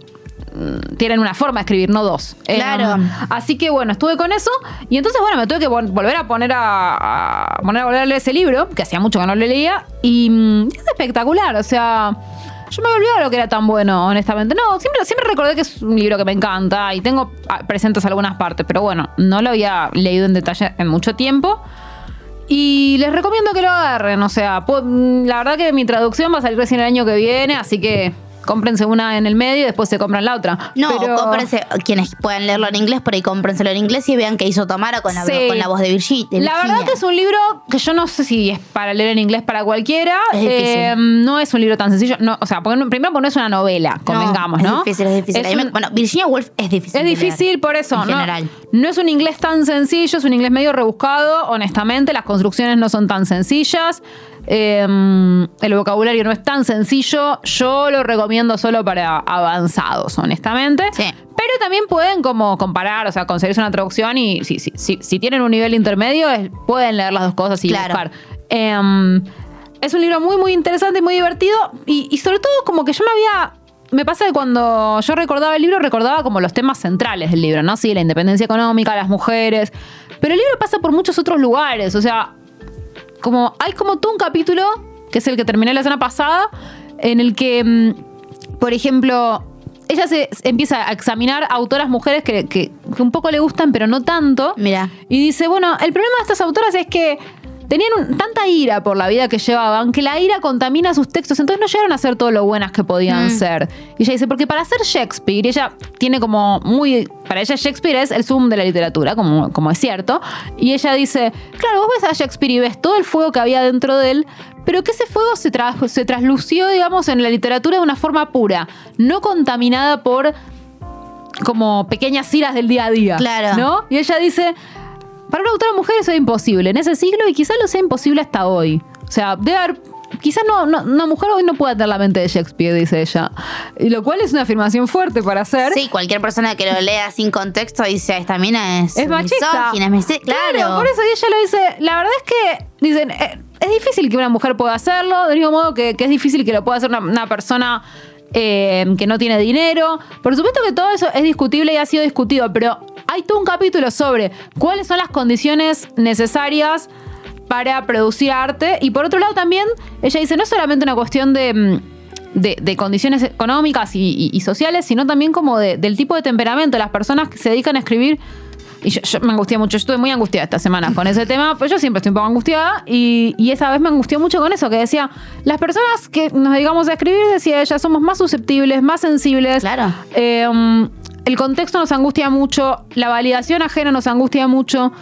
mm, tienen una forma de escribir, no dos. Claro. Eh, así que bueno, estuve con eso y entonces bueno, me tuve que vol- volver a poner a, a poner a volver a leer ese libro, que hacía mucho que no lo leía, y mm, es espectacular, o sea, yo me olvidado lo que era tan bueno, honestamente. No, siempre, siempre recordé que es un libro que me encanta y tengo ah, presentes algunas partes, pero bueno, no lo había leído en detalle en mucho tiempo. Y les recomiendo que lo agarren, o sea, la verdad que mi traducción va a salir recién el año que viene, así que cómprense una en el medio y después se compran la otra. No, Pero- cómprense, quienes puedan leerlo en inglés, por ahí cómprenselo en inglés y vean qué hizo Tamara con la, Sí. con la voz de Virgi- de Virginia. La verdad que es un libro que yo no sé si es para leer en inglés para cualquiera. Es. Eh, no es un libro tan sencillo. No, o sea, porque primero porque no es una novela, convengamos, ¿no? Es difícil, es difícil. Es un- bueno, Virginia Woolf es difícil. Es difícil leer, por eso, En ¿no? general. No es un inglés tan sencillo, es un inglés medio rebuscado, honestamente. Las construcciones no son tan sencillas. Eh, el vocabulario no es tan sencillo. Yo lo recomiendo solo para avanzados, honestamente. Sí. Pero también pueden como comparar, o sea, conseguirse una traducción y si, si, si, si tienen un nivel intermedio, pueden leer las dos cosas y Claro. buscar. Em, es un libro muy, muy interesante y muy divertido. Y, y sobre todo, como que yo me había. Me pasa que cuando yo recordaba el libro, recordaba como los temas centrales del libro, ¿no? Sí, la independencia económica, las mujeres. Pero el libro pasa por muchos otros lugares. O sea, como hay como todo un capítulo, que es el que terminé la semana pasada, en el que, mm, por ejemplo, ella se se empieza a examinar autoras mujeres que, que- que un poco le gustan, pero no tanto. Mira. Y dice, bueno, el problema de estas autoras es que tenían un- tanta ira por la vida que llevaban que la ira contamina sus textos, entonces no llegaron a ser todo lo buenas que podían Mm. ser. Y ella dice, porque para ser Shakespeare, ella tiene como muy... Para ella Shakespeare es el zoom de la literatura, como, como es cierto. Y ella dice, claro, vos ves a Shakespeare y ves todo el fuego que había dentro de él, pero que ese fuego se, tra- se traslució, digamos, en la literatura de una forma pura, no contaminada por como pequeñas iras del día a día. Claro. ¿No? Y ella dice, para una autora mujer eso es imposible en ese siglo y quizás lo sea imposible hasta hoy. O sea, debe haber... Quizás no, no- una mujer hoy no pueda tener la mente de Shakespeare, dice ella. Y lo cual es una afirmación fuerte para hacer. Sí, cualquier persona que lo lea sin contexto dice, esta mina es, Es machista. misógina, es misi-". Claro. por eso ella lo dice. La verdad es que dicen, eh, es difícil que una mujer pueda hacerlo, del mismo modo que, que es difícil que lo pueda hacer una, una persona eh, que no tiene dinero. Por supuesto que todo eso es discutible y ha sido discutido, pero hay todo un capítulo sobre cuáles son las condiciones necesarias para producir arte. Y por otro lado también, ella dice, no es solamente una cuestión de... mm, de, de condiciones económicas y, y- y sociales, sino también como de- del tipo de temperamento. Las personas que se dedican a escribir. Y yo, yo me angustié mucho, yo estuve muy angustiada esta semana con ese tema, pues yo siempre estoy un poco angustiada. Y, y esa vez me angustió mucho con eso, que decía, las personas que nos dedicamos a escribir, decía ella, somos más susceptibles, más sensibles. Claro. Eh, um, el contexto nos angustia mucho, la validación ajena nos angustia mucho.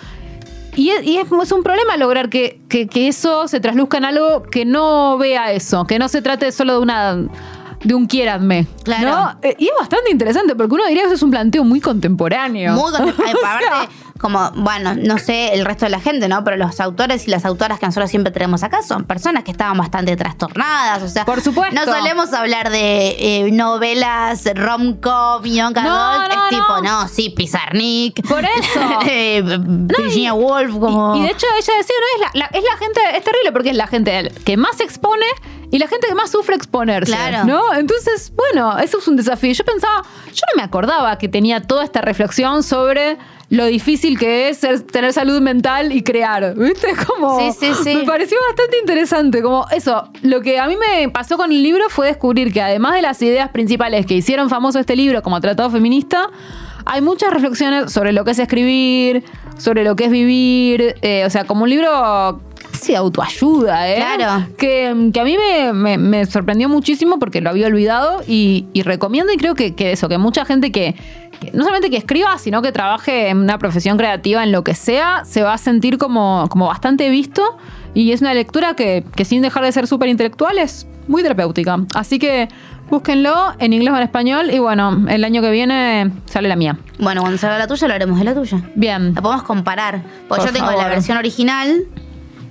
Y, es, y es- es un problema lograr que, que- que eso se trasluzca en algo que no vea eso, que no se trate solo de una de un quiéranme. Claro. ¿no? Eh, Y es bastante interesante porque uno diría que eso es un planteo muy contemporáneo. Muy contem- Como, bueno, no sé el resto de la gente, ¿no? Pero los autores y las autoras que nosotros siempre tenemos acá son personas que estaban bastante trastornadas. O sea, Por supuesto. No solemos hablar de eh, novelas rom-com, young No, adult. no, es tipo, no. no, sí, Pizarnik. Por eso. eh, Virginia Woolf, como. Y, y de hecho ella decía, no, es la, la- es la gente, es terrible porque es la gente que más se expone y la gente que más sufre exponerse. Claro. ¿No? Entonces, bueno, eso es un desafío. Yo pensaba, yo no me acordaba que tenía toda esta reflexión sobre lo difícil que es ser- tener salud mental y crear. ¿Viste? Como. Sí, sí, sí. Me pareció bastante interesante. Como eso, lo que a mí me pasó con el libro fue descubrir que además de las ideas principales que hicieron famoso este libro como tratado feminista, hay muchas reflexiones sobre lo que es escribir, sobre lo que es vivir, eh, o sea, como un libro casi autoayuda, ¿eh? Claro. Que, que a mí me, me- me sorprendió muchísimo porque lo había olvidado y, y recomiendo y creo que, que eso, que mucha gente que, que no solamente que escriba, sino que trabaje en una profesión creativa, en lo que sea, se va a sentir como, como bastante visto y es una lectura que, que sin dejar de ser súper intelectual es muy terapéutica. Así que búsquenlo en inglés o en español y bueno, el año que viene sale la mía. Bueno, cuando salga la tuya, lo haremos de la tuya. Bien. La podemos comparar. Porque Por yo tengo favor. la versión original,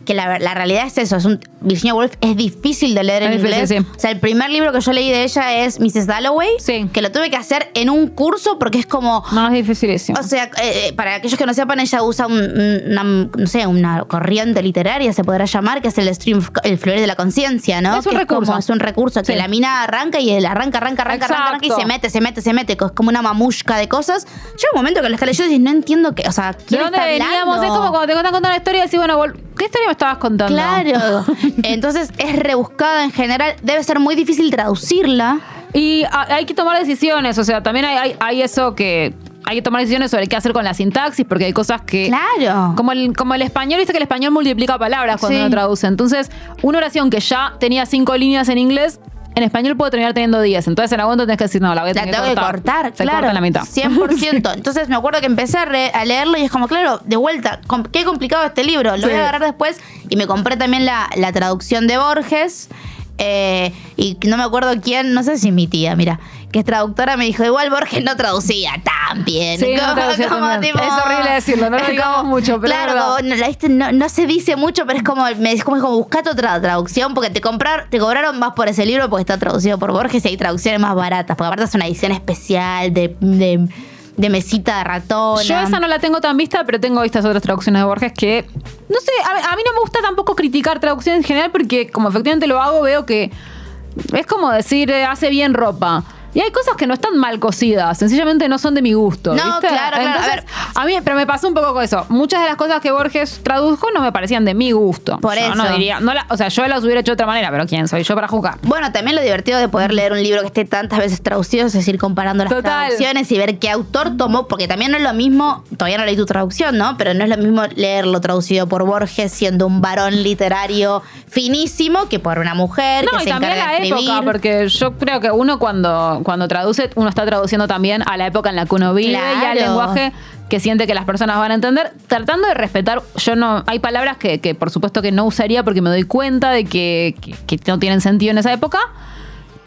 que la, la realidad es eso. Es un, Virginia Woolf es difícil de leer en Es difícil, inglés. sí. O sea, el primer libro que yo leí de ella es Mrs. Dalloway. Sí. Que lo tuve que hacer en un curso porque es como. No, es dificilísimo. O sea, eh, para aquellos que no sepan, ella usa un- una, no sé, una corriente literaria, se podrá llamar, que es el stream, el fluir de la conciencia, ¿no? Es un Que recurso. como- es un recurso que la mina arranca y él arranca, arranca, arranca, arranca, arranca y se mete, se mete, se mete, es como una mamushka de cosas. Llega un momento que lo está leyendo y no entiendo qué, o sea, ¿De ¿quién dónde está veníamos? Es como cuando te cuentan contar una historia y decís, bueno, ¿qué historia me estabas contando? Claro. Entonces es rebuscada en general. Debe ser muy difícil traducirla. Y ha- hay que tomar decisiones, o sea, también hay, hay- hay eso que hay que tomar decisiones sobre qué hacer con la sintaxis, porque hay cosas que... Claro. Como el, como el español, viste que el español multiplica palabras cuando Sí. uno traduce. Entonces, una oración que ya tenía cinco líneas en inglés, en español puedo terminar teniendo 10. Entonces en algún momento tenés que decir, no, la voy a La tener tengo que cortar, Se claro. corta en la mitad. 100%. Entonces me acuerdo que empecé a, re- a leerlo y es como, claro, de vuelta, qué complicado este libro. Lo Sí. voy a agarrar después. Y me compré también la, la traducción de Borges. eh, y no me acuerdo quién, no sé si mi tía, mira, que es traductora, me dijo, igual Borges no traducía tan bien. Sí, no traducía tan bien. Es horrible decirlo, no lo digamos mucho, pero Claro, como, no, se dice mucho, pero es como, me es como, como buscate otra traducción porque te comprar, te cobraron más por ese libro porque está traducido por Borges y hay traducciones más baratas, porque aparte es una edición especial de, de, de mesita de ratona. Yo esa no la tengo tan vista, pero tengo vistas otras traducciones de Borges que. No sé, a, a mí no me gusta tampoco criticar traducciones en general porque, como efectivamente lo hago, veo que es como decir, eh, hace bien ropa. Y hay cosas que no están mal cocidas, sencillamente no son de mi gusto. No, ¿viste? claro, claro. A ver. a mí, pero me pasó un poco con eso. Muchas de las cosas que Borges tradujo no me parecían de mi gusto. Por Yo no eso. diría, no la- o sea, yo las hubiera hecho de otra manera, pero ¿quién soy yo para juzgar? Bueno, también lo divertido de poder leer un libro que esté tantas veces traducido es decir, comparando las Total. traducciones y ver qué autor tomó, porque también no es lo mismo, todavía no leí tu traducción, ¿no? Pero no es lo mismo leerlo traducido por Borges siendo un varón literario finísimo que por una mujer No, que y se también encarga la de escribir. época, porque yo creo que uno cuando, cuando traduce, uno está traduciendo también a la época en la que uno vive y al lenguaje que siente que las personas van a entender, tratando de respetar, yo no, hay palabras que, que por supuesto que no usaría porque me doy cuenta de que, que- que no tienen sentido en esa época.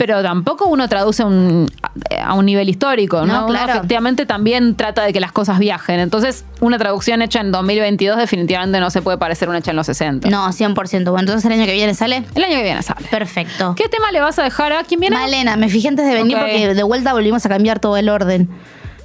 Pero tampoco uno traduce un- a un nivel histórico, ¿no? No, Uno claro. efectivamente también trata de que las cosas viajen. Entonces, una traducción hecha en 2022 definitivamente no se puede parecer una hecha en los 60. No, 100%. Bueno, entonces el año que viene sale. El año que viene sale. Perfecto. ¿Qué tema le vas a dejar a quién viene? Malena, me fijé antes de venir porque de vuelta volvimos a cambiar todo el orden.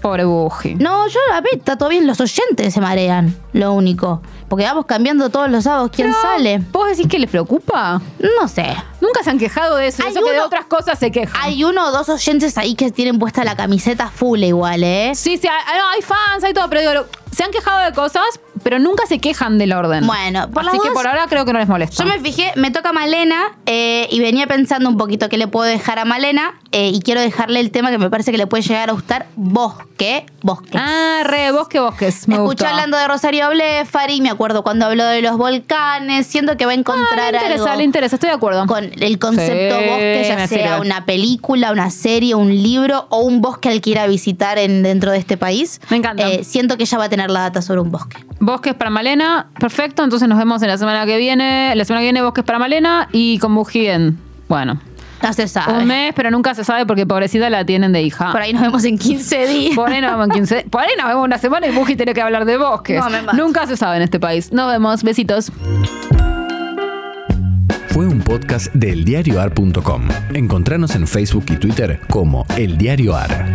Pobre Buji. No, yo a ver, está todo bien, los oyentes se marean, lo único. Porque vamos cambiando todos los sábados quién Pero, sale. ¿Vos decís que les preocupa? No sé. Nunca se han quejado de eso. Hay eso que de otras cosas se quejan. Hay uno o dos oyentes ahí que tienen puesta la camiseta full igual, ¿eh? Sí, sí, hay, no, hay fans, hay todo, pero digo, se han quejado de cosas, pero nunca se quejan del orden. Bueno, por las Así que dudas- por ahora creo que no les molesta. Yo me fijé, me toca Malena eh, y venía pensando un poquito qué le puedo dejar a Malena eh, y quiero dejarle el tema que me parece que le puede llegar a gustar, bosque, bosque. Ah, re, bosque, bosques. Me Escuché hablando de Rosario Blefari, me acuerdo cuando habló de los volcanes, siento que va a Ah, encontrar le interesa, algo le interesa, estoy de acuerdo. con el concepto Sí, bosque, ya sea sirve. una película, una serie, un libro o un bosque al que ir a visitar en, dentro de este país. Me encanta. Eh, siento que ella va a tener la data sobre un bosque. Bosques para Malena, perfecto. Entonces nos vemos en la semana que viene. La semana que viene, Bosques para Malena y con Buji en. Bueno, No se sabe. un mes, pero nunca se sabe porque pobrecita la tienen de hija. Por ahí nos vemos en 15 días. Por ahí nos vemos en 15. Por ahí nos vemos una semana y Buji tiene que hablar de bosques. No, me mato. Nunca se sabe en este país. Nos vemos. Besitos. Fue un podcast de eldiarioar.com. Encontranos en Facebook y Twitter como El Diario Ar.